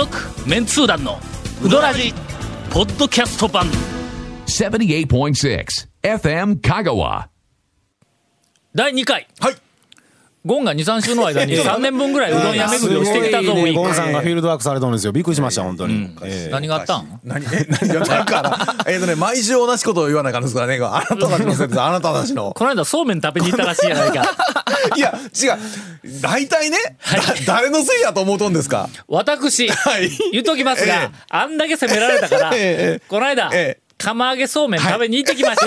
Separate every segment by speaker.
Speaker 1: 続メンツー団のウドラジポッドキャスト版
Speaker 2: 78.6 FM Kagawa.
Speaker 1: 第2回
Speaker 3: はい。
Speaker 1: ゴンが23週の間に3年分ぐらいうどん屋巡りをしてきたぞウィ
Speaker 4: ゴン
Speaker 1: ー
Speaker 4: さんがフィールドワークされたんですよ。びっくりしました本当に、
Speaker 1: ク
Speaker 4: ええ
Speaker 1: 何があったん？
Speaker 3: 何？え何がだから、えっとね、毎週同じことを言わないかんですからね。あなたたちのせいです。あなたたちの。
Speaker 1: この間そうめん食べに行ったらしいやないか。
Speaker 3: いや、違う。大体ね、だ誰のせいやと思うとんですか？
Speaker 1: 私、
Speaker 3: はい。
Speaker 1: 言っときますが、
Speaker 3: ええ。
Speaker 1: あんだけ責められたから、
Speaker 3: ええ。ええ
Speaker 1: この間、
Speaker 3: ええ。
Speaker 1: 釜揚げそうめん食べに行ってきました、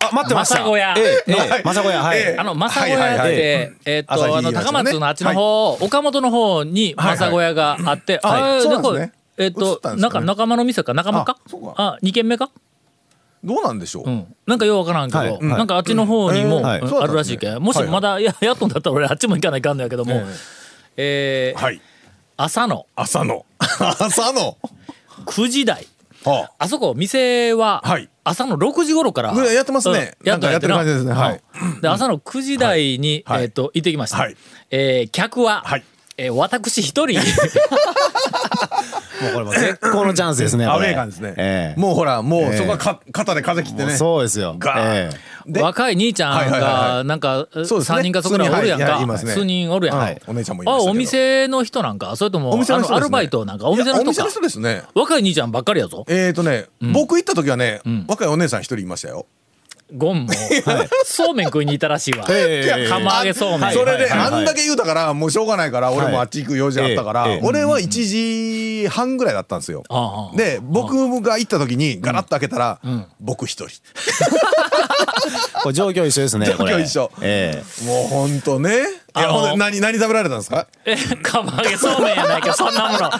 Speaker 4: あ待ってました。
Speaker 1: マサゴ屋
Speaker 4: ええええ。
Speaker 3: はい。
Speaker 4: マサゴ屋はい、
Speaker 3: ええ。
Speaker 1: あの、マサゴ屋って、えーっと、あの、高松のあっちの方、岡本の方にマサゴ屋があって、
Speaker 3: はい。
Speaker 1: あれ
Speaker 3: そうですね。
Speaker 1: えーっと
Speaker 3: 移ったん、か
Speaker 1: 仲間の店か？仲間か？
Speaker 3: あそうか。
Speaker 1: あ、2軒目か？
Speaker 3: どうなんでしょう、
Speaker 1: うん。なんかようわからんけど、
Speaker 4: はい。
Speaker 1: なんかあっちの方にも、あるらしいけん。もしまだややっとんだったら俺あっちも行かないかんのやけども、えー
Speaker 3: はい。
Speaker 1: 朝の。
Speaker 3: 朝の。朝の。
Speaker 1: 9時台。
Speaker 3: は
Speaker 1: あ。そこ、店は
Speaker 3: はい、
Speaker 1: 朝の6時頃から。
Speaker 3: うんやってますね。
Speaker 1: うんやっやって
Speaker 3: る感じですね。はい。
Speaker 1: うんで、朝の9時台に、
Speaker 3: はい。
Speaker 1: えっと、行ってきました。
Speaker 3: はい。
Speaker 1: えー客は、
Speaker 3: はい
Speaker 1: えー私一人、
Speaker 4: もうこれもう絶好のチャンスですね
Speaker 3: アウェー感ですね。
Speaker 4: ええ。
Speaker 3: もうほら、もう
Speaker 4: ええ
Speaker 3: そこはか肩で風切ってね。
Speaker 4: そうですよ。え
Speaker 3: で
Speaker 1: 若い兄ちゃんが、
Speaker 3: はい
Speaker 1: なんか、
Speaker 3: そうですね。
Speaker 1: 3人かそこらおるやんか。
Speaker 3: 数人はいいます。ね。
Speaker 1: 数人おるやん。
Speaker 3: はい。お姉ちゃんも
Speaker 1: あ、お店の人なんか？それとも、
Speaker 3: ね。
Speaker 1: あのアルバイトなんか？お店の人か？
Speaker 3: お店の。人ですね。
Speaker 1: 若い兄ちゃんばっかりやぞ。
Speaker 3: えーとね、僕行った時はね、若いお姉さん一人いましたよ。
Speaker 1: ゴンも、そうめん食いに行ったらしいわ。
Speaker 4: ええ
Speaker 1: 釜揚げそうめん。
Speaker 3: それで、あんだけ言うたから、もうしょうがないから、俺もあっち行く用事あったから、俺は1時半ぐらいだったんですよ。で、僕が行った時にガラッと開けたら、僕一人。
Speaker 4: え これ状況一緒ですね
Speaker 3: 状況一緒。
Speaker 4: え
Speaker 3: もうほんとね。いや、
Speaker 1: あの
Speaker 3: 何、何食べられたんですか？
Speaker 1: え、釜揚げそうめんやないか、そんなもの。あ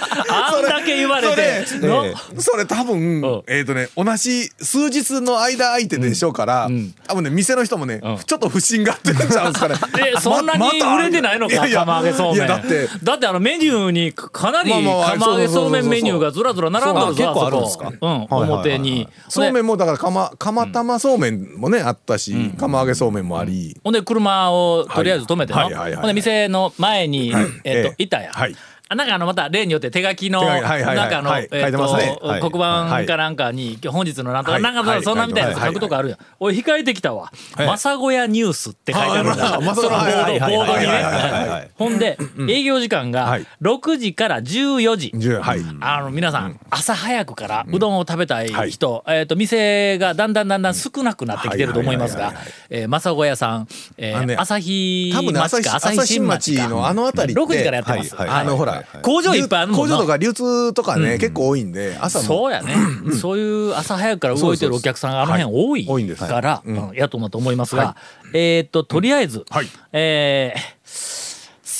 Speaker 1: んだけ言われて。
Speaker 3: そ
Speaker 1: の？
Speaker 4: え
Speaker 3: それ多分、
Speaker 1: うん。
Speaker 3: えっ、とね、同じ数日の間相手でしょうから、多分ね、店の人もね、
Speaker 1: ん。
Speaker 3: ちょっと不審がってるんちゃうんですかね。
Speaker 1: え、そんなに売れてないのか、
Speaker 3: いや
Speaker 1: 釜揚げそうめん。
Speaker 3: いや、だって、
Speaker 1: だってあのメニューにかなり
Speaker 3: まあまあ
Speaker 1: 釜揚げそうめんメニューがずらずら並んどるぞ、
Speaker 4: そう結構あるん
Speaker 1: あ
Speaker 4: ですか？
Speaker 1: うん、
Speaker 4: はいはいはい
Speaker 1: 表に。
Speaker 3: そうめんもだから釜、釜玉そうめんもね、あったし、釜揚げそうめんもあり、
Speaker 1: ほんで車をとりあえず止めての。
Speaker 3: はいはいはいはい。
Speaker 1: ほんで店の前に、えっと
Speaker 3: え、え。
Speaker 1: いたや。ん。
Speaker 3: はい。
Speaker 1: あなんかあのまた例によって手書きのなんかあの黒板かなんかに本日のなんとか
Speaker 3: はい
Speaker 1: なんかそんなみたいなや書くとこあるやん。俺控えてきたわ。
Speaker 3: い
Speaker 1: まさごやニュースって書いてあるんだ。そのボードにね。ほんで営業時間が
Speaker 3: はい
Speaker 1: 6時から14時。
Speaker 3: 10はい。
Speaker 1: あの皆さん、朝早くからうどんを食べたい人、えっ、と店がだんだんだんだん少なくなってきてると思いますが
Speaker 3: はいはいはいはい、
Speaker 1: えー、正子屋さん、え朝日町か
Speaker 3: 日朝日新町
Speaker 1: か
Speaker 3: のあの辺りって。
Speaker 1: 6時からやってます。
Speaker 4: はい
Speaker 3: あの、ほら、
Speaker 1: 工場いっぱいあるもんな
Speaker 3: 工場とか流通とかね、結構多いんで、朝も。
Speaker 1: そうやね、そういう朝早くから動いてるお客さんがあの辺多い
Speaker 3: はい多いんです
Speaker 1: から、うんやと思うと思いますが、えっ、ととりあえず、
Speaker 3: はい
Speaker 1: えー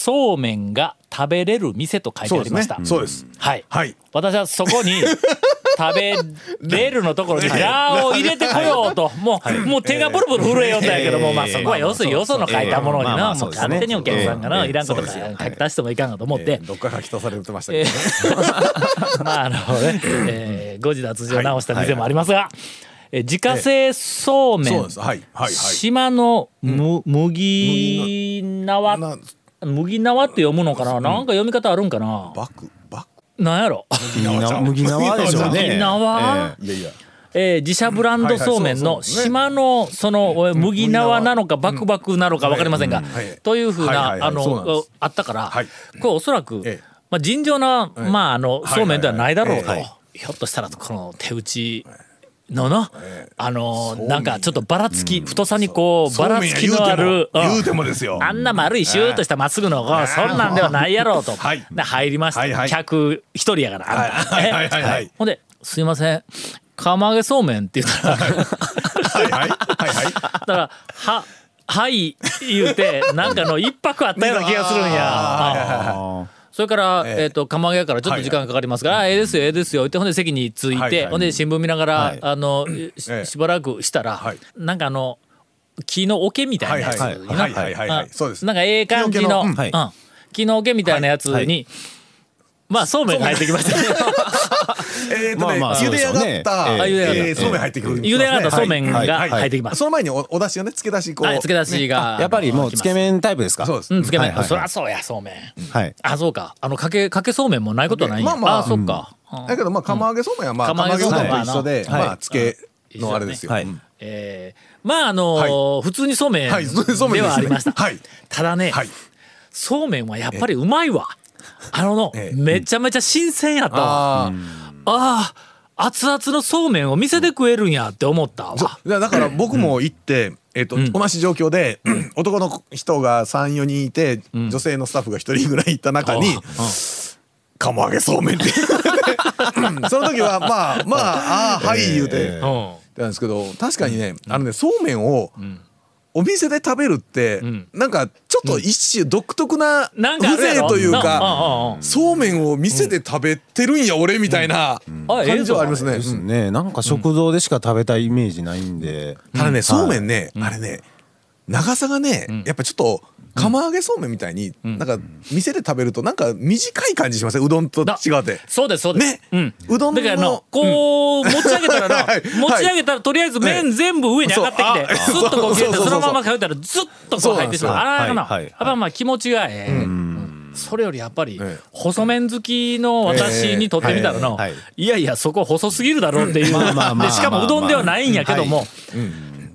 Speaker 1: そうめんが食べれる店と書いてありました。。
Speaker 3: そうです。
Speaker 1: はい。
Speaker 3: はい。
Speaker 1: 私はそこに 食べれるのところにラーを入れてこようと、もう、もう手がブルブル震えよったんやけども、まあそこは要するによその書いたものにな、もう勝手にお客さんがな、
Speaker 4: ええ
Speaker 1: いらんこと書き足してもいかんかと思って、
Speaker 3: どっか書き足されてました
Speaker 1: え
Speaker 3: けど
Speaker 1: まああのね、えー誤字脱字を直した店もありますが、えー自家製そうめん。島のむ麦縄
Speaker 3: な
Speaker 1: 麦縄って読むのかな、なんか読み方あるんかな？
Speaker 3: バク、バ
Speaker 1: なんやろ？
Speaker 4: 麦縄麦縄でしょ。うね
Speaker 1: 麦縄？
Speaker 4: え
Speaker 3: ク。いやいや。
Speaker 1: えー自社ブランドそうめんの島のそのえー麦縄なのかバクバクなのか分かりませんが
Speaker 3: はい。
Speaker 1: というふうなあのあったから
Speaker 3: はい。
Speaker 1: これおそらく
Speaker 3: ええ。
Speaker 1: まあ尋常なまああの
Speaker 3: はい
Speaker 1: そうめんではないだろうと。ひょっとしたらこの手打ちのな
Speaker 3: ええ。
Speaker 1: あのな。んかちょっとばらつき太さにこうばらつきのあるうん。
Speaker 3: 言うてもですよ。
Speaker 1: あんな丸いシューッとしたまっすぐのそんなんではないやろうと。
Speaker 3: はい。
Speaker 1: で入りました。
Speaker 3: はいはい。
Speaker 1: 客一人やから。
Speaker 3: はい。はい。はい。はい。
Speaker 1: えほんで「すいません。釜揚げそうめん」って言ったら。
Speaker 3: はい。はい。はい。はい。
Speaker 1: だから、は、はい、言うて、なんかの一泊あったような気がするんや。それから、
Speaker 3: ええ。
Speaker 1: えっ、と、釜揚げやからちょっと時間かかりますから、あええですよ、ええですよ、って、ほんで席に着いて、ほんで新聞見ながら、
Speaker 4: はい。
Speaker 1: あの、しばらくしたら、
Speaker 3: はい。
Speaker 1: なんかあの、木の桶みたいなやつ
Speaker 3: はい
Speaker 1: にな。ん。かええ感じの、
Speaker 3: 木の桶
Speaker 1: みたいなやつに、
Speaker 4: はい。
Speaker 1: まあ、そうめんが入ってきました。
Speaker 3: えっとね
Speaker 4: まあまあ
Speaker 3: 茹で上がった
Speaker 4: そう
Speaker 1: でしょうねええ
Speaker 3: えー
Speaker 1: 茹で上がった。
Speaker 3: そうめん入ってくる
Speaker 1: 茹で上がったそうめんが
Speaker 3: はい。
Speaker 1: 入ってきます。
Speaker 3: その前におお出汁がねつけ出しこう。
Speaker 1: はい、つけ出しが。
Speaker 4: やっぱりもうつけ麺タイプですか？
Speaker 3: そうです。
Speaker 1: うん、つけ麺。
Speaker 4: はいはいはい。
Speaker 1: そりゃそうや、そうめん。
Speaker 4: はい。
Speaker 1: あ、そうか。あの、かけ、かけそうめんもないことはないんや。
Speaker 3: まあまあ。
Speaker 1: あ、そっか。うん。
Speaker 3: だけどまあ釜揚げそうめんはまあ
Speaker 1: 釜揚げ
Speaker 3: 釜揚げ
Speaker 1: そうめん
Speaker 3: と一緒で
Speaker 4: はい
Speaker 3: まあつけのあれですよ。
Speaker 4: はい。
Speaker 3: うん。
Speaker 1: えーまああのー普通にそうめん
Speaker 3: はいそうそうめんで
Speaker 1: はありました。
Speaker 3: はい。
Speaker 1: ただね、
Speaker 3: はい。
Speaker 1: そうめんはやっぱりうまいわ。あのの、
Speaker 3: ええ。
Speaker 1: めちゃめちゃ新鮮やったわ。あ
Speaker 3: あ
Speaker 1: あー、熱々のそうめんを店で食えるんやって思ったわ。
Speaker 3: だから僕も行ってえっと同じ状況で男の人が34人いて女性のスタッフが1人ぐらいいた中に釜揚げそうめんって。うん。その時はまあまあああはい言うて
Speaker 1: うん。
Speaker 3: なんですけど確かにねあのねそうめんをお店で食べるって
Speaker 1: ん。
Speaker 3: なんかちょっと一種独特な風情という
Speaker 1: な
Speaker 3: か
Speaker 1: うんうんうん
Speaker 3: そうめんを店で食べてるんや俺みたいな感じ
Speaker 1: ぞ。
Speaker 3: はありますね。
Speaker 4: です
Speaker 3: うん
Speaker 4: ね。なんか食堂でしか食べたいイメージないんで。
Speaker 3: ただねそうめんねあれね長さがねやっぱちょっと釜揚げそうめんみたいになんか店で食べるとなんか短い感じしますねうどんと違うて。
Speaker 1: そうです、そうです。
Speaker 3: ね。
Speaker 1: うん。
Speaker 3: うどんの
Speaker 1: だからの、こう、持ち上げたらな
Speaker 3: はい、
Speaker 1: 持ち上げたらとりあえず麺全部上に上がってきて、スッとこう切れて、
Speaker 3: そ
Speaker 1: のままかけたらずっとこう入ってしまう。あらな、
Speaker 4: はいはい。
Speaker 1: やっぱまあ気持ちがええ。うん。それよりやっぱり
Speaker 3: ええ。
Speaker 1: 細麺好きの私にとってみたらの、
Speaker 4: はい
Speaker 1: い。やいやそこ細すぎるだろうっていう。でしかもうどんではないんやけども、
Speaker 3: はい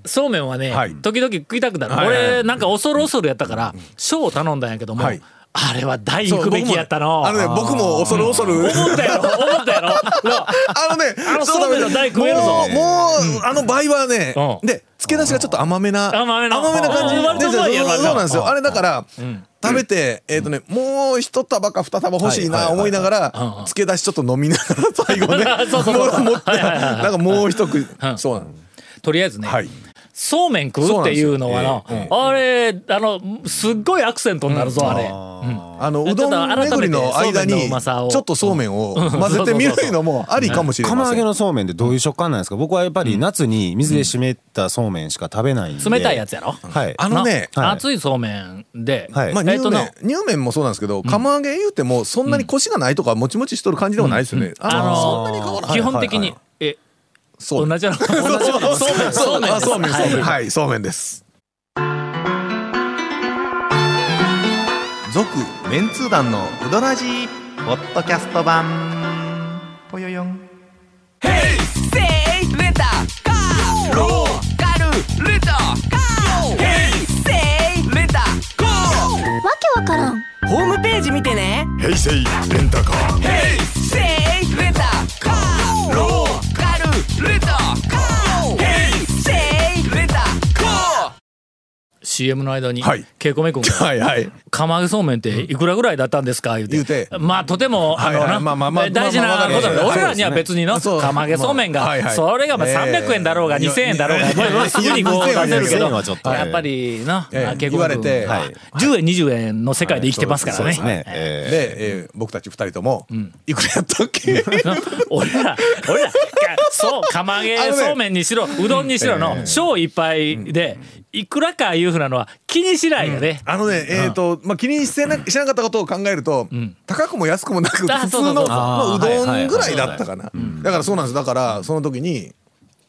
Speaker 1: そうめんはね、
Speaker 3: はい。
Speaker 1: 時々食いたくなる、
Speaker 3: はい
Speaker 1: 俺なんか恐る恐るやったから小を頼んだんやけども、
Speaker 3: はい。
Speaker 1: あれは大行くべきやったの。
Speaker 3: あのね僕も恐る恐る。
Speaker 1: 思ったやろ。思ったやろ。な
Speaker 3: あのね、
Speaker 1: あの
Speaker 3: そう
Speaker 1: めんの台食えるぞ。
Speaker 3: もう、もう、あの倍はね
Speaker 1: う、ん。
Speaker 3: で、付け出しがちょっと甘めな、
Speaker 1: 甘め
Speaker 3: な感じ。
Speaker 1: うん割とうまいやろ
Speaker 3: そうなんですよ。
Speaker 1: うん。
Speaker 3: あれだから、食べて、えっとね、もう一束か二束欲しいな思いながら、付け出しちょっと飲みながら最後ね、
Speaker 1: そうそうそう
Speaker 3: 持って、なんかもう一口。
Speaker 1: うん、
Speaker 3: そうなの。
Speaker 1: とりあえずね、
Speaker 3: はい。
Speaker 1: そうめん食うっていうのは
Speaker 3: なんですよ。
Speaker 1: あれあのすっごいアクセントになるぞ、あれ。
Speaker 3: あの、うどん巡りの間に、
Speaker 1: うまさを。
Speaker 3: ちょっとそうめんを混ぜてみるのもありかもしれません。
Speaker 4: 釜揚げのそうめんってどういう食感なんですか？僕はやっぱり夏に水で湿ったそうめんしか食べないんで。
Speaker 1: 冷たいやつやろ、
Speaker 4: はい。
Speaker 3: あのね、
Speaker 4: はい。
Speaker 1: 熱いそうめんで、
Speaker 4: はい。
Speaker 3: まあ、
Speaker 1: えっとな。
Speaker 3: 乳麺、乳麺もそうなんですけど、釜揚げ言うても、そんなにコシがないとか、もちもちしとる感じではないですよね。
Speaker 1: あの
Speaker 3: そんなに変わらない。
Speaker 1: 基本的に、
Speaker 4: はい
Speaker 1: え
Speaker 3: そう
Speaker 1: 同じような同じような そうめんそうめん
Speaker 3: あそうめん、そうめん。
Speaker 1: はい
Speaker 3: はい、そうめんです。続、メンツー団のうどらじポッドキャスト版。ぽよよん。
Speaker 5: Say letter go Go レター Hey say letter go
Speaker 6: わけわからん
Speaker 5: ホームページ見てね
Speaker 7: Hey say レンタカー
Speaker 5: Hey say
Speaker 1: CM の間に、
Speaker 3: はい。
Speaker 1: ケイコメ君が
Speaker 3: はいはい。
Speaker 1: 釜揚げそうめんっていくらぐらいだったんですか？言うて。
Speaker 3: 言うて。
Speaker 1: まあとても、あの大事なことなんで
Speaker 3: はい
Speaker 1: 俺らには別にの釜揚げそうめんが、
Speaker 3: まあはいはい。
Speaker 1: それがまあ
Speaker 3: ええ
Speaker 1: 300円だろうが2000円だろうが、すぐにこう出せるけ
Speaker 4: 2000
Speaker 1: どやっぱりな、
Speaker 3: ええ
Speaker 1: あケイコメ君。
Speaker 3: 言われて。
Speaker 1: は
Speaker 4: はい。
Speaker 1: 10円20円の世界で生きてますからね。
Speaker 4: で
Speaker 3: 僕たち二人とも、いくらやったっけ？
Speaker 1: な 俺ら俺らかそう釜揚げそうめんにしろうどんにしろの小一杯でいくらかいうふうなのは気にしないよね。
Speaker 3: あのね、えっ、と、まあ、気にしてなしなかったことを考えると、高くも安くもなく、
Speaker 1: あ
Speaker 3: 普通のまあうどんぐらいだったかな。だからそうなんです。だから、その時に、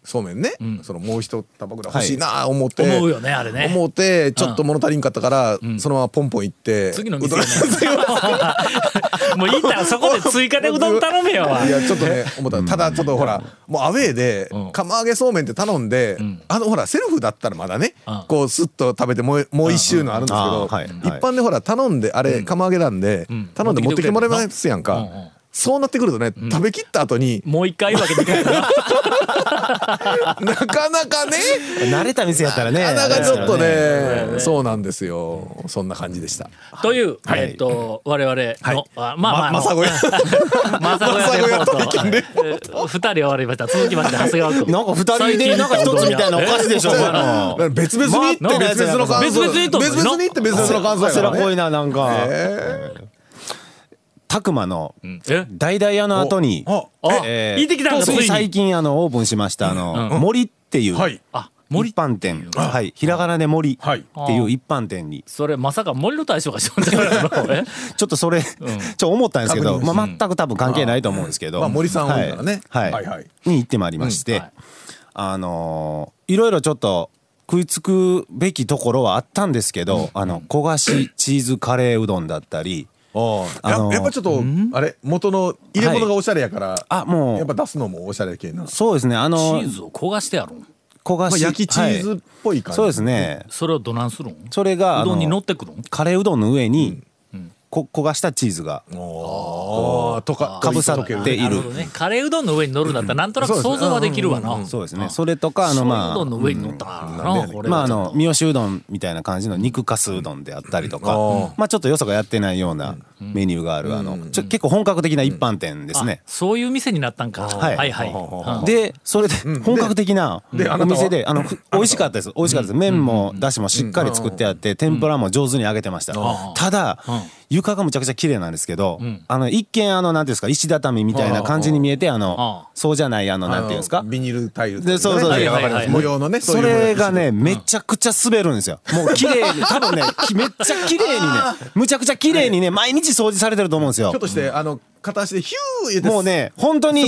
Speaker 3: そうめんね、そのもう一束ぐらい欲しいな思って、
Speaker 1: 思うよねあれね。
Speaker 3: 思ってちょっと物足りんかったから、そのままポンポン行って
Speaker 1: 次の店 もういいったらそこで追加でうどん頼めよ。
Speaker 3: い。やちょっとね思った。ただちょっとほらもうアウェーで
Speaker 1: うん。
Speaker 3: 釜揚げそうめんって頼んで、あのほらセルフだったらまだね、
Speaker 1: うん。
Speaker 3: こうスッと食べてもうもう一周のあるんですけど、
Speaker 4: うん。はいはい。
Speaker 3: 一般でほら頼んであれ釜揚げなんで、
Speaker 1: ん。
Speaker 3: 頼んで持ってきてもらいますやんか、
Speaker 1: うんうん
Speaker 3: そうなってくるとね、食べきった後に
Speaker 1: もう一回言うわけにいかないな。
Speaker 3: なかなかね
Speaker 4: 慣れた店やったらね
Speaker 3: なかなかちょっと
Speaker 4: あ
Speaker 3: ね。そうなんですよ。そんな感じでした。
Speaker 1: という、
Speaker 3: はい。
Speaker 1: えっと我々の、
Speaker 3: はい。
Speaker 1: あまあまあ、
Speaker 3: ままさごや。
Speaker 1: まさごやレポートえー二人終わりました。続きまして長谷川君。
Speaker 4: なんか二人でなんか一つみたいなおかしいでしょ
Speaker 3: 別々に行って
Speaker 4: まあ
Speaker 3: 別々の感想。
Speaker 1: 別々に
Speaker 3: って別々の感想やからね
Speaker 4: 汗らこいななん。か
Speaker 3: え？
Speaker 4: たくまの
Speaker 1: え
Speaker 4: 大々屋の後にえー
Speaker 1: 言ってきたんだつい
Speaker 4: 最近あのオープンしましたあの森っていう
Speaker 3: はい。
Speaker 1: あ森。
Speaker 4: 一般店。はい。ひらがなで森
Speaker 3: はい。
Speaker 4: っていう一般店に。
Speaker 1: それまさか森の大将がしとんじゃないの？え
Speaker 4: ちょっとそれ、ちょっと思ったんですけど、まあ、全く多分関係ないと思うんですけど、
Speaker 3: まあ森さん多いからね。
Speaker 4: はい、
Speaker 3: はい。はい
Speaker 4: に行ってまいりまして、
Speaker 1: うん。はい。
Speaker 4: あのーいろいろちょっと食いつくべきところはあったんですけど、あの焦がしチーズカレーうどんだったり
Speaker 3: ややっぱちょっとあれ？元の入れ物がおしゃれやから、
Speaker 4: あもう。
Speaker 3: やっぱ出すのもおしゃれ系な、
Speaker 4: そうですね。あ
Speaker 1: チ
Speaker 4: の
Speaker 1: ーズを焦がしてやるん
Speaker 3: まあ、
Speaker 4: 焦がし、
Speaker 3: 焼きチーズっぽい感じ、
Speaker 4: はい。そうですね。
Speaker 1: それをどなんするん？
Speaker 4: それがあ
Speaker 1: うどんに乗
Speaker 4: の
Speaker 1: ってくるん？
Speaker 4: カレーうどんの上に、こ焦がしたチーズが。
Speaker 3: ああとか
Speaker 4: かぶさっている。
Speaker 1: なるほどね。カレーうどんの上に乗るんだったらなんとなく想像はできるわな。
Speaker 4: そうですね。それとかあのまあ
Speaker 1: うどんの上に乗った
Speaker 4: まああの三好うどんみたいな感じの肉かすうどんであったりとか、まあちょっとよそがやってないようなメニューがあるあのちょ結構本格的な一般店ですね。
Speaker 1: そういう店になったんか。
Speaker 4: はい。
Speaker 1: はいはい。うん
Speaker 4: でそれで本格的なお店であのふ美味しかったです。美味しかったです。麺もだしもしっかり作ってあって天ぷらも上手に揚げてました。ただ床がむちゃくちゃ綺麗なんですけどあの一見あのなんていうんですか石畳みたいな感じに見えてあの
Speaker 1: あ
Speaker 4: そうじゃないあのなんていうんですか。
Speaker 3: ビニールタイル
Speaker 4: でそうそうそう。
Speaker 3: 模様のね
Speaker 4: それがねめちゃくちゃ滑るんですよ。もう綺麗に多分ねきめっちゃ綺麗にねむちゃくちゃ綺麗にね毎日掃除されてると思うんですよ。
Speaker 3: ひょっとしてあの片足でヒュー入れて
Speaker 4: もうね本当に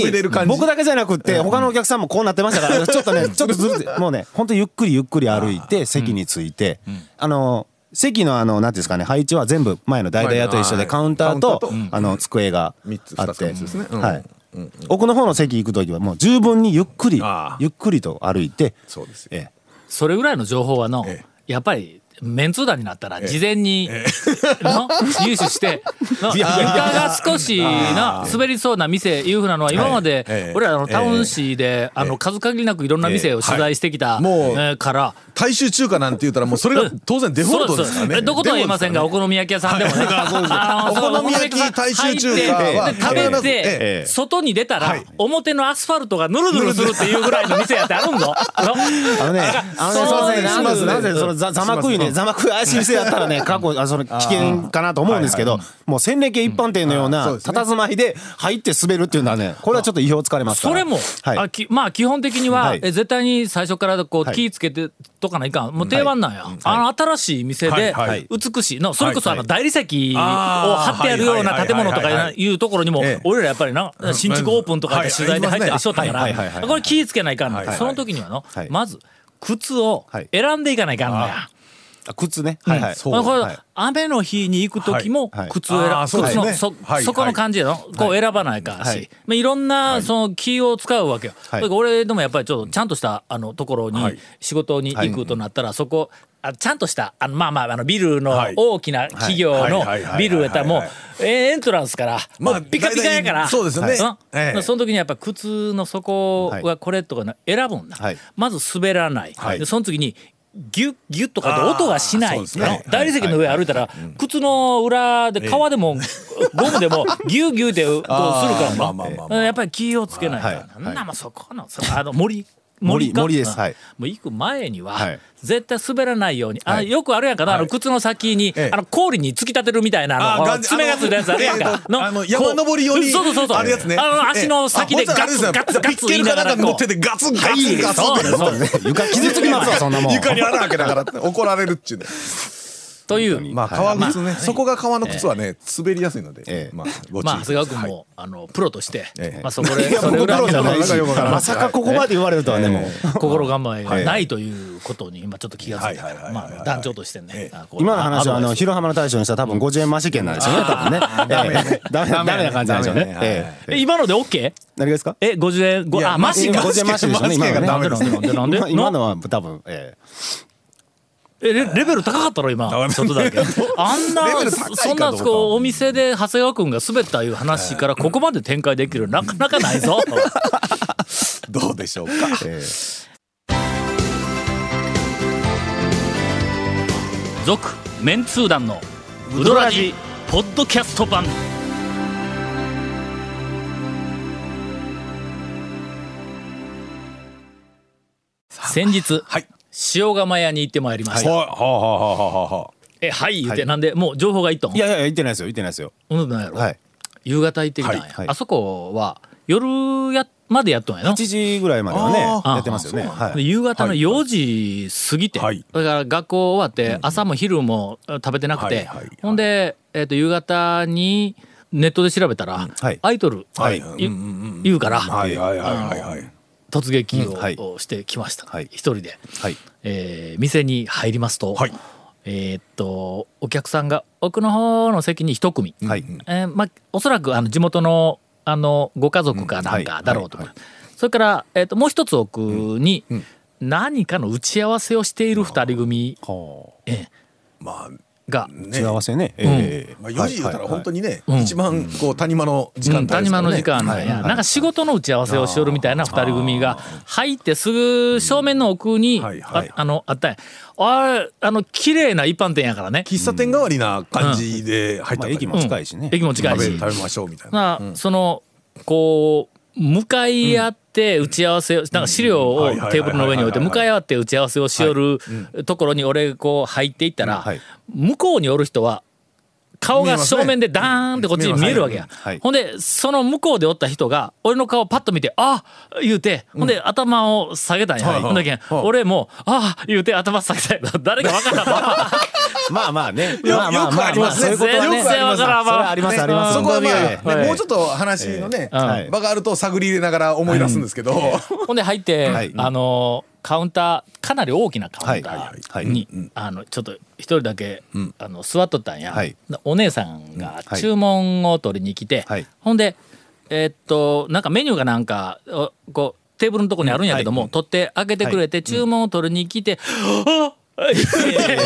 Speaker 4: 僕だけじゃなくって他のお客さんもこうなってましたからちょっとねちょっとずれてもうね本当ゆっくりゆっくり歩いて席に着いてあの席のあのなんていうんですかね配置は全部前の大々屋と一緒で
Speaker 3: はい
Speaker 4: カウンターとあの机が
Speaker 3: 三つ
Speaker 4: あって。はい。奥の方の席行く時はもう十分にゆっくり
Speaker 3: ああ。
Speaker 4: ゆっくりと歩いて
Speaker 3: そうですよ。
Speaker 4: ええ。
Speaker 1: それぐらいの情報はの
Speaker 3: え。
Speaker 1: やっぱりメンツー団になったら事前にの入手して の床が少しな滑りそうな店いうふうなのは今まで
Speaker 3: ええ。
Speaker 1: 俺らあのタウン市であの数限りなくいろんな店を取材してきたから。
Speaker 3: 大衆中華なんて言ったらもうそれが 当然デフォルトですからね。
Speaker 1: どことは言いませんがお好み焼き屋さんでもね。
Speaker 3: お好み焼き大衆中華
Speaker 1: 食べ
Speaker 3: え
Speaker 1: て
Speaker 3: え
Speaker 1: 外に出たら
Speaker 3: はい。
Speaker 1: 表のアスファルトがヌルヌルするっていうぐらいの店やってあるんぞ。あの
Speaker 4: あのね、あすいません、なぜ、そのざ、ざま食いね、ざま食い怪しい店やったらね、過去、あ、その危険かなと思うんですけど。もう洗礼系一般店のような佇まいで入って滑るっていうのはね、これはちょっと意表をつかれますから。
Speaker 1: それも、
Speaker 4: はい。
Speaker 1: あきまあ基本的には、
Speaker 4: はい。
Speaker 1: え絶対に最初からこう、
Speaker 4: はい。
Speaker 1: 気ぃつけてとかないかん。もう定番なんや、あの新しい店で美しいのそれこそあの
Speaker 3: はい
Speaker 1: 大理石を
Speaker 3: あー
Speaker 1: 貼ってあるような建物とかいうところにも
Speaker 3: ええ。
Speaker 1: 俺らやっぱりな新築オープンとかで取材で入ったりしとったから
Speaker 4: はい。はい。はい。はい。
Speaker 1: これ気ぃつけないかんの
Speaker 3: はい。はい。
Speaker 1: その時にはの
Speaker 4: はい。
Speaker 1: まず靴を
Speaker 4: はい。
Speaker 1: 選んでいかないかんのや。
Speaker 4: あ靴ね。はいはい。
Speaker 3: そう。
Speaker 1: まあこれ
Speaker 4: はい。
Speaker 1: 雨の日に行く時も
Speaker 4: はい。はい。
Speaker 1: 靴を選
Speaker 3: あーそうですね。
Speaker 1: 靴のそ
Speaker 3: はい。
Speaker 1: そこの感じやのこう選ばないかん
Speaker 4: はい。
Speaker 1: しまあいろんなその気を使うわけよ。
Speaker 4: はい。
Speaker 1: 俺でもやっぱりちょっとちゃんとしたあのところに
Speaker 3: はい。
Speaker 1: 仕事に行くとなったらそこあちゃんとしたあのまあまああのビルの
Speaker 3: はい。
Speaker 1: 大きな企業の
Speaker 3: はい。はい。はい。はい。
Speaker 1: ビルやったらもうエントランスから
Speaker 3: まあ
Speaker 1: ピカピカやから。
Speaker 3: そうですよね。
Speaker 1: ん。
Speaker 3: ええ。
Speaker 1: その時にやっぱ靴の底はこれとかな選ぶんだ。
Speaker 4: はい。
Speaker 1: まず滑らない。
Speaker 3: はい。
Speaker 1: でその次に ギュッギュッとかで音がしない
Speaker 3: ね
Speaker 1: の大理石の上歩いたら靴の裏で革でもゴムでもギュッギュッってこうするからやっぱり気をつけないか
Speaker 4: はい
Speaker 1: らなんなもうそこのそあの森
Speaker 4: 森
Speaker 1: か
Speaker 4: 森です。はい。
Speaker 1: もう行く前には
Speaker 4: はい。
Speaker 1: 絶対滑らないようにあ
Speaker 3: はい。
Speaker 1: よくあるやんかなあの靴の先に
Speaker 3: ええ。
Speaker 1: あの氷に突き立てるみたいなあの爪がついたやつあるやん
Speaker 3: あ
Speaker 1: か
Speaker 3: のあの山登り用に
Speaker 1: そうそうそうそう。
Speaker 3: あるやつね。
Speaker 1: あの足の先でガツガツガツ言いながら
Speaker 3: ピッケルかなんか乗っててガツンガツンガツン
Speaker 4: 床傷つきますわ、そんなもん。
Speaker 3: 床に穴開けながら怒られるっちゅうね
Speaker 1: という
Speaker 3: まあ革靴ねそこが革の靴はね滑りやすいので
Speaker 4: ええ。
Speaker 3: まあご注意
Speaker 1: まあ長谷川君
Speaker 3: はい。
Speaker 1: もあのプロとして
Speaker 3: ええ。
Speaker 1: まあそこでそれ
Speaker 4: じゃないまさかここまで言われるとはね、もう。
Speaker 1: 心構えがないということに今ちょっと気がついた
Speaker 3: はいはいはいはい
Speaker 1: まあ団長としてね
Speaker 4: 今の話はあの広浜の大将にしたら多分50円増し券なんでしょうね多分ね。ダメダメダメな感じなんでしょうね。
Speaker 1: 今ので OK?
Speaker 4: 何がですか？
Speaker 1: え50円あマシか。
Speaker 4: 50円増しでしょうね今のね。
Speaker 3: ダメです
Speaker 1: なんでなんでなんで
Speaker 4: 今今のは多分え
Speaker 1: えレレベル高かったろ今ちょっとだけ。あんなそんなこうお店で長谷川君が滑ったいう話からここまで展開できるなかなかないぞ。
Speaker 3: どうでしょうか。
Speaker 4: ええ。
Speaker 1: 続メンツー団のウドラジポッドキャスト版。先日
Speaker 3: はい
Speaker 1: 塩釜屋に行ってまいりました、
Speaker 3: はあはあはあはあはあ。
Speaker 1: えはい言うて、なんでもう情報がいっとん
Speaker 4: いやいや言ってないですよ言ってないですよ。
Speaker 1: うんなんやろ、
Speaker 4: はい。
Speaker 1: 夕方行ってきたんや、
Speaker 4: はいはい。
Speaker 1: あそこは夜やっまでやっとんやの
Speaker 4: 8時ぐらいまではねやってますよね。はい。
Speaker 1: で夕方の4時過ぎて、
Speaker 3: はい。
Speaker 1: だから学校終わって朝も昼も食べてなくて、
Speaker 3: はいはい
Speaker 1: ほんで、えー、と夕方にネットで調べたら、
Speaker 4: はい。
Speaker 1: アイドル、
Speaker 3: はい。
Speaker 1: い言うから、
Speaker 3: はいはいはいはいはい
Speaker 1: 突撃を,、してきました、
Speaker 4: はい。
Speaker 1: 一人で、
Speaker 4: はい。
Speaker 1: えー店に入りますと、
Speaker 3: はい。
Speaker 1: えーっとお客さんが奥の方の席に一組、
Speaker 4: はい。
Speaker 1: えーまあ、おそらくあの地元のあのご家族かなんかだろうとか、それから、えーっともう一つ奥に何かの打ち合わせをしている二人組、
Speaker 4: は
Speaker 1: えー
Speaker 3: まあ
Speaker 1: が、
Speaker 4: あ幸せね。ええ。
Speaker 3: まあ4時言ったら本当
Speaker 4: に
Speaker 3: にね
Speaker 1: うん。
Speaker 3: 一番こう谷間の時間
Speaker 1: うん
Speaker 3: 帯ね。
Speaker 1: 谷間の時間。なんや、なんか仕事の打ち合わせをしよるみたいな二人組が入ってすぐ正面の奥に、ああのあったんや。あれあの綺麗な一般店やからね。
Speaker 3: 喫茶店代わりな感じで入った
Speaker 4: まあ駅も近いしね。
Speaker 1: 駅も近いし。
Speaker 3: 食べ食べましょうみたいな。
Speaker 1: まあ、そのこう向かい合って打ち合わせを、なんか資料をテーブルの上に置いて向かい合って打ち合わせをしよるところに俺こう入っていったら、
Speaker 4: はい。
Speaker 1: 向こうにおる人は顔が正面でダーンってこっちに見えるわけや、
Speaker 4: はい。
Speaker 1: ほんでその向こうでおった人が俺の顔パッと見て「あ言うてほんで頭を下げたんや、ほんだけん俺も「あ言うて頭下げたんや 誰か分からん ま
Speaker 4: あまあね。
Speaker 3: よ
Speaker 4: まあまあ
Speaker 3: よくあります。ね
Speaker 4: そういうことはね。
Speaker 1: 全然わからん
Speaker 4: それはありますあります。
Speaker 3: そこはまあ、ね
Speaker 1: はい。
Speaker 3: もうちょっと話のね、
Speaker 4: はい。
Speaker 3: 場があると探り入れながら思い出すんですけど、
Speaker 1: ほんで入って、
Speaker 4: はい。
Speaker 1: あのカウンターかなり大きなカウンタ
Speaker 4: はいはい
Speaker 1: ーに、あのちょっと一人だけ、あの座っとったんや、
Speaker 4: はい。
Speaker 1: お姉さんが
Speaker 4: はい。
Speaker 1: 注文を取りに来て、
Speaker 4: はい。
Speaker 1: ほんでえーっとなんかメニューがなんかおこうテーブルのとこにあるんやけども、
Speaker 4: はい。
Speaker 1: 取って開けてくれて、注文を取りに来て「あっ!」
Speaker 4: え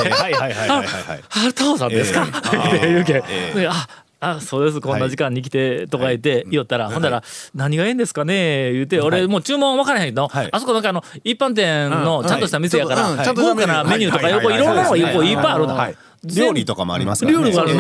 Speaker 4: えはいはいはいはいはいはい。
Speaker 1: あ、タオさんですか、って言うけん、
Speaker 4: え
Speaker 1: でああそうです。こんな時間に来てとか言って言おったら、ほんだら「何がええんですかね?」言うて俺もう注文分からへんけど、
Speaker 4: はい。
Speaker 1: あそこなんかあの一般店のちゃんとした店やから、豪華なメニューとか横いろんなのが横いっぱいあるの。
Speaker 3: はい
Speaker 4: 料理とかもありますからね。
Speaker 1: 料理がある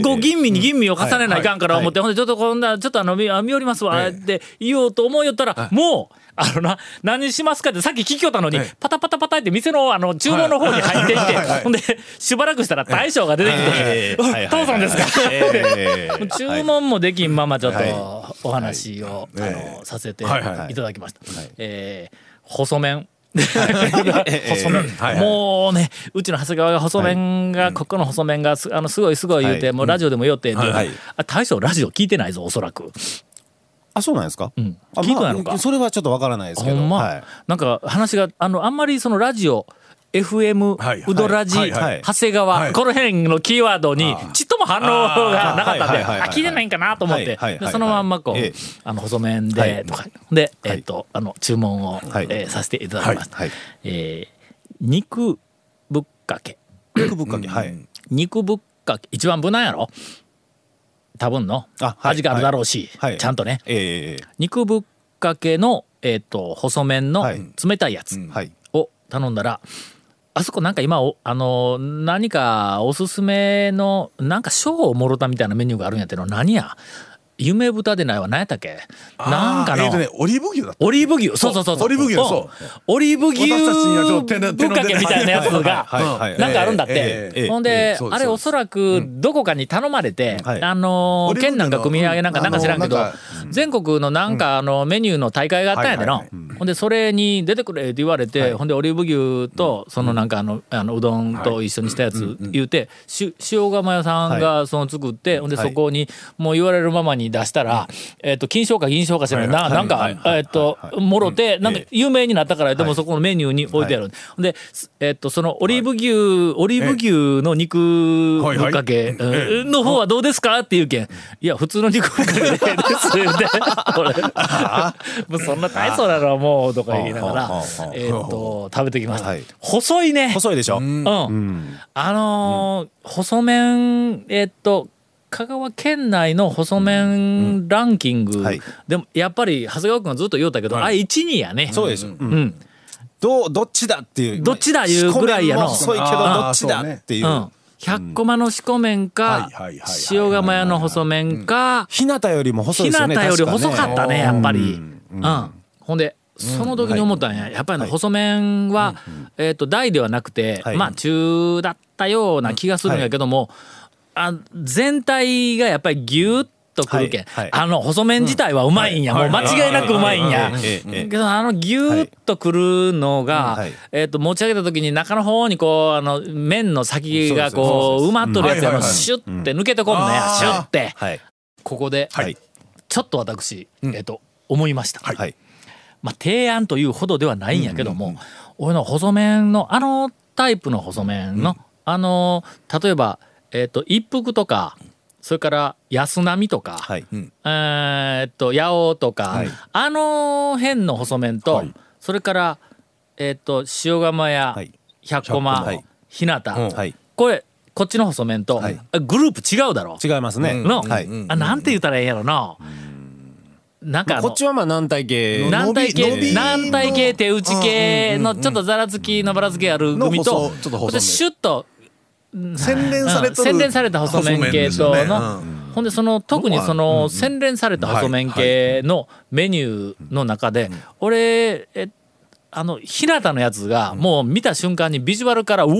Speaker 1: の、吟味に吟味を重ねないかんから思って、ほんでちょっとこんなちょっとあの見見よりますわって言おうと思いよったら、もうあのな何しますかってさっき聞きよったのに、パタパタパタって店のあの注文の方に入っていって、ほんでしばらくしたら大将が出てきて
Speaker 4: ええ。はいはい「
Speaker 1: 父さんですか?」
Speaker 4: ええ。
Speaker 1: 注文もできんままちょっ
Speaker 4: はい。
Speaker 1: とお話を、あ
Speaker 3: え
Speaker 1: のさせていただきました。えー細麺もうねうちの長谷川が細麺が、ここの細麺がすあのすごいすごい言うて、
Speaker 4: はい。
Speaker 1: もうラジオでも言おってん。で、
Speaker 3: はい。
Speaker 1: あ大将ラジオ聞いてないぞおそらく。
Speaker 4: あそうなんですか？
Speaker 1: ん。
Speaker 4: あ
Speaker 1: 聞いてないのか？
Speaker 4: まあそれはちょっとわからないですけ
Speaker 1: ほんま、
Speaker 4: どはい。
Speaker 1: なんか話があのあんまりそのラジオ FM、ウドラジ、長谷川、
Speaker 3: はい。
Speaker 1: この辺のキーワードにちっとも反応がなかったんで、
Speaker 4: あ
Speaker 1: 聞いてないんかなと思って、そのまんまこう、
Speaker 4: ええ。
Speaker 1: あの細麺で、
Speaker 4: はい。
Speaker 1: とか。で、えっ、とあの注文を、させていただきました。肉ぶっかけ。
Speaker 4: 肉ぶっかけはい。
Speaker 1: 肉ぶっかけ。一番無難やろ？多分の、味があるだろうし、
Speaker 4: はい。
Speaker 1: ちゃんとね。
Speaker 4: ええ
Speaker 1: 肉ぶっかけの、えー、と細麺の
Speaker 4: はい。
Speaker 1: 冷たいやつ
Speaker 4: はい。
Speaker 1: を頼んだら、あそこなんか今あの何かおすすめのなんか賞をもろたみたいなメニューがあるんやっての何や？夢豚でないわ。何やったっけ？なんかの、
Speaker 3: えーとねオリーブ牛だった
Speaker 1: オリーブ牛。そうそうそうそう。
Speaker 3: オリーブ牛そう。
Speaker 1: オリーブ牛ぶっかけみたいなやつが
Speaker 4: はいはいはい。
Speaker 1: なんかあるんだっ
Speaker 3: え
Speaker 1: て
Speaker 3: えええ
Speaker 1: ほんであれおそらくどこかに頼まれて
Speaker 4: はい。
Speaker 1: あの
Speaker 3: ー
Speaker 1: 県なんか組み上げなんかなんか知らんけど
Speaker 3: あのなんか
Speaker 1: 全国のなんかあのメニューの大会があったんやでの
Speaker 3: はいはい。
Speaker 1: ほんでそれに出てくれって言われてほんでオリーブ牛とそのなんかあのあのうどんと一緒にしたやつ言うてし塩釜屋さんがその作ってほんでそこにもう言われるままに出したらえっと金賞か銀賞か知らんななんかえっともろてなんか有名になったからでもそこのメニューに置いてある。でえっとそのオリーブ牛オリーブ牛の肉ぶっかけうん。の方はどうですか？って言うけん。いや普通の肉ぶっかけでです。言うて俺もうそんな大層なのはもうとか言いながらえっと食べてきました。
Speaker 4: はい。
Speaker 1: 細いね。
Speaker 4: 細いでしょ？
Speaker 1: うん。
Speaker 4: うん。
Speaker 1: あのー細麺えっと香川県内の細麺ランキング、
Speaker 4: はい。
Speaker 1: でもやっぱり長谷川君がずっと言うたけど、あれ1位やね。
Speaker 4: そうですうん。
Speaker 1: うん。
Speaker 4: どうどっちだっていう。
Speaker 1: どっちだいうぐらいやの。
Speaker 4: 仕込みも細いけどどっちだっていう。うん。
Speaker 1: 100コマの四股麺か塩釜屋の細麺か
Speaker 4: 日向よりも細い
Speaker 1: 日
Speaker 4: ですよね
Speaker 1: 向より細
Speaker 4: 確
Speaker 1: かったねやっぱり。
Speaker 4: う
Speaker 1: うん。んほんでその時に思ったんややっぱりね細麺はえっと大ではなくて
Speaker 4: はい。
Speaker 1: まあ中だったような気がするんやけどもあ全体がやっぱりギュッとくるけん、
Speaker 4: はいはい。
Speaker 1: あの細麺自体はうまいんや、もう間違いなくうまいんや、けどあのギューッとくるのが、
Speaker 4: はい。
Speaker 1: えっと持ち上げた時に中の方にこうあの麺の先がこう埋まっとるやつやのシュッて抜けてこんね、
Speaker 3: あー。
Speaker 1: シュッて、
Speaker 4: はい。
Speaker 1: ここで、
Speaker 4: はい。
Speaker 1: ちょっと私、えっと思いました、
Speaker 4: はい。
Speaker 1: まあ、提案というほどではないんやけども、俺の細麺のあのタイプの細麺の、あの例えば、えっと一服とかそれから安波とか、
Speaker 4: はい
Speaker 1: えーっと八尾とか、
Speaker 4: はい。
Speaker 1: あの辺の細麺と、
Speaker 4: はい。
Speaker 1: それから、えーっと塩釜や
Speaker 4: はい。
Speaker 1: 百駒、
Speaker 4: はい。
Speaker 1: 日向、
Speaker 4: はい。
Speaker 1: これこっちの細麺と、
Speaker 4: はい。
Speaker 1: グループ違うだろ？
Speaker 4: 違いますね。
Speaker 1: の、
Speaker 4: はい。
Speaker 1: あなんて言ったらええんやろな、なんか
Speaker 4: こっちはまあ軟体系。
Speaker 1: 軟体系軟体系手打ち系のちょっとざらつきのばらつきある組とシュッと
Speaker 3: 洗練されとる
Speaker 1: 洗練された細麺系との、
Speaker 3: ね。
Speaker 1: ほんでその特にその洗練された細麺系のメニューの中で、俺えあの日向のやつがもう見た瞬間にビジュアルからうわ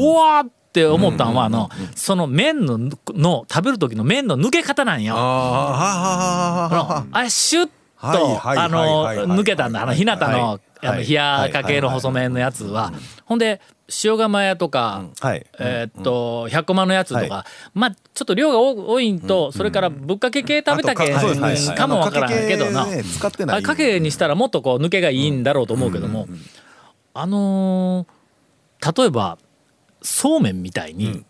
Speaker 1: ーって思ったんはあのその麺のの食べる時の麺の抜け方なんよ。
Speaker 3: あ
Speaker 1: れシュッ
Speaker 3: はい
Speaker 1: と
Speaker 3: はい
Speaker 1: あの抜けたんだ。あの日向の
Speaker 4: はい
Speaker 1: あの冷やかけの細麺のやつはほんで塩釜屋とか
Speaker 4: はい。
Speaker 1: えーっと百駒のやつと
Speaker 4: は
Speaker 1: かまあちょっと量が多多いん。とそれからぶっかけ系食べたけかもわからんけどな。
Speaker 3: あのかけ
Speaker 1: にしたらもっとこう抜けがいいんだろうと思うけどもあのー例えばそうめんみたいに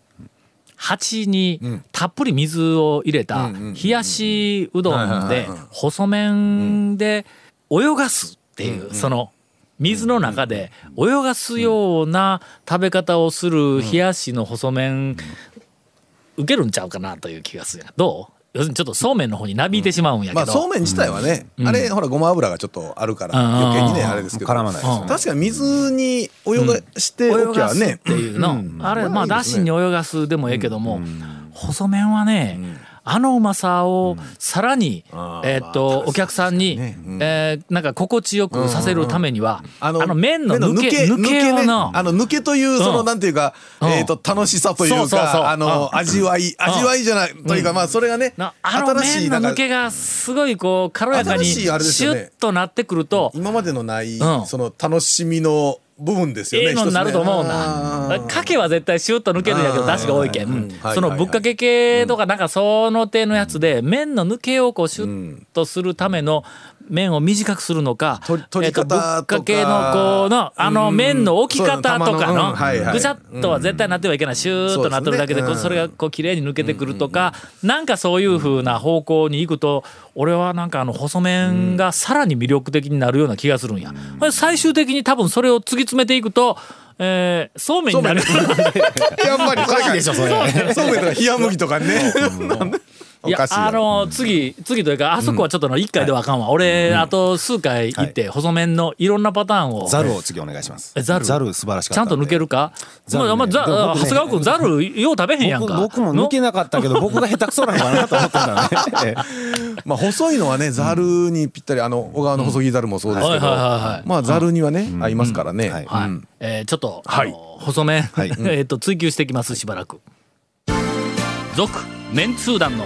Speaker 1: 鉢にたっぷり水を入れた冷やしうどんで細麺で泳がすっていうその水の中で泳がすような食べ方をする冷やしの細麺受けるんちゃうかなという気がする。どう？要するにちょっとそうめんの方になびいてしまうんやけど、
Speaker 3: まあそうめん自体はね、あれほらごま油がちょっとあるから
Speaker 1: うん。
Speaker 3: 余計にねあれですけど。
Speaker 4: 絡まないですよね。
Speaker 3: 確かに水に泳がしておきゃね。
Speaker 1: 泳がすっていうの、あれまあだしに泳がすでもええけども、細麺はね、あのうまさをさらに、えーっとお客さんに、えーなんか心地よくさせるためには、あの麺の抜け抜けを
Speaker 3: ね
Speaker 1: の
Speaker 3: あの抜けというその
Speaker 1: うん。
Speaker 3: なんていうか、
Speaker 1: うん。
Speaker 3: えっ、と楽しさというかあの、
Speaker 1: うん。
Speaker 3: 味わい味わいじゃない、というかまあそれがね
Speaker 1: なあの麺の抜けがすごいこう軽やかにシュッとなってくると、
Speaker 3: 今までのない、
Speaker 1: うん。
Speaker 3: その楽しみの部分ですよね
Speaker 1: ええのになると思うな。かけは絶対シュッと抜けるんやけど、出汁が多いけん。そのぶっかけ系とかなんかその手のやつで、麺の抜けをこうシュッとするための麺を短くするのか、えっとぶっかけのこうの、あの
Speaker 3: うん。
Speaker 1: 麺の置き方とか
Speaker 3: の
Speaker 1: ぐちゃっとは絶対なってはいけない。シューッとなってるだけで、
Speaker 3: そ
Speaker 1: れがこう綺麗に抜けてくるとか、なんかそういう風な方向に行くと、俺はなんかあの細麺がさらに魅力的になるような気がするんや。最終的に多分それを突き詰めていくと、えーそうめんになる。
Speaker 3: やっぱりおかしい
Speaker 4: でしょそれ。
Speaker 3: そうめんとか冷や麦とかね。お
Speaker 1: いやあの次次というかあそこはちょっとの1回ではあかんわ、俺、あと数回行って細麺のいろんなパターンを。
Speaker 4: ザルを次お願いします。
Speaker 1: えザル？
Speaker 4: ザル素晴らしかった
Speaker 1: ちゃんと抜けるか？
Speaker 4: ザルね。
Speaker 1: まあ長谷川君ザルよう食べへんやんか。
Speaker 4: 僕僕も抜けなかったけど僕が下手くそなのかなと思ってたね。ええ。
Speaker 3: まあ細いのはねざるにぴったりあの小川の細木ざるもそうですけど、まあざるにはね、合いますからね、
Speaker 1: ちょっと、細麺、追求していきますしばらく。続メンツー団の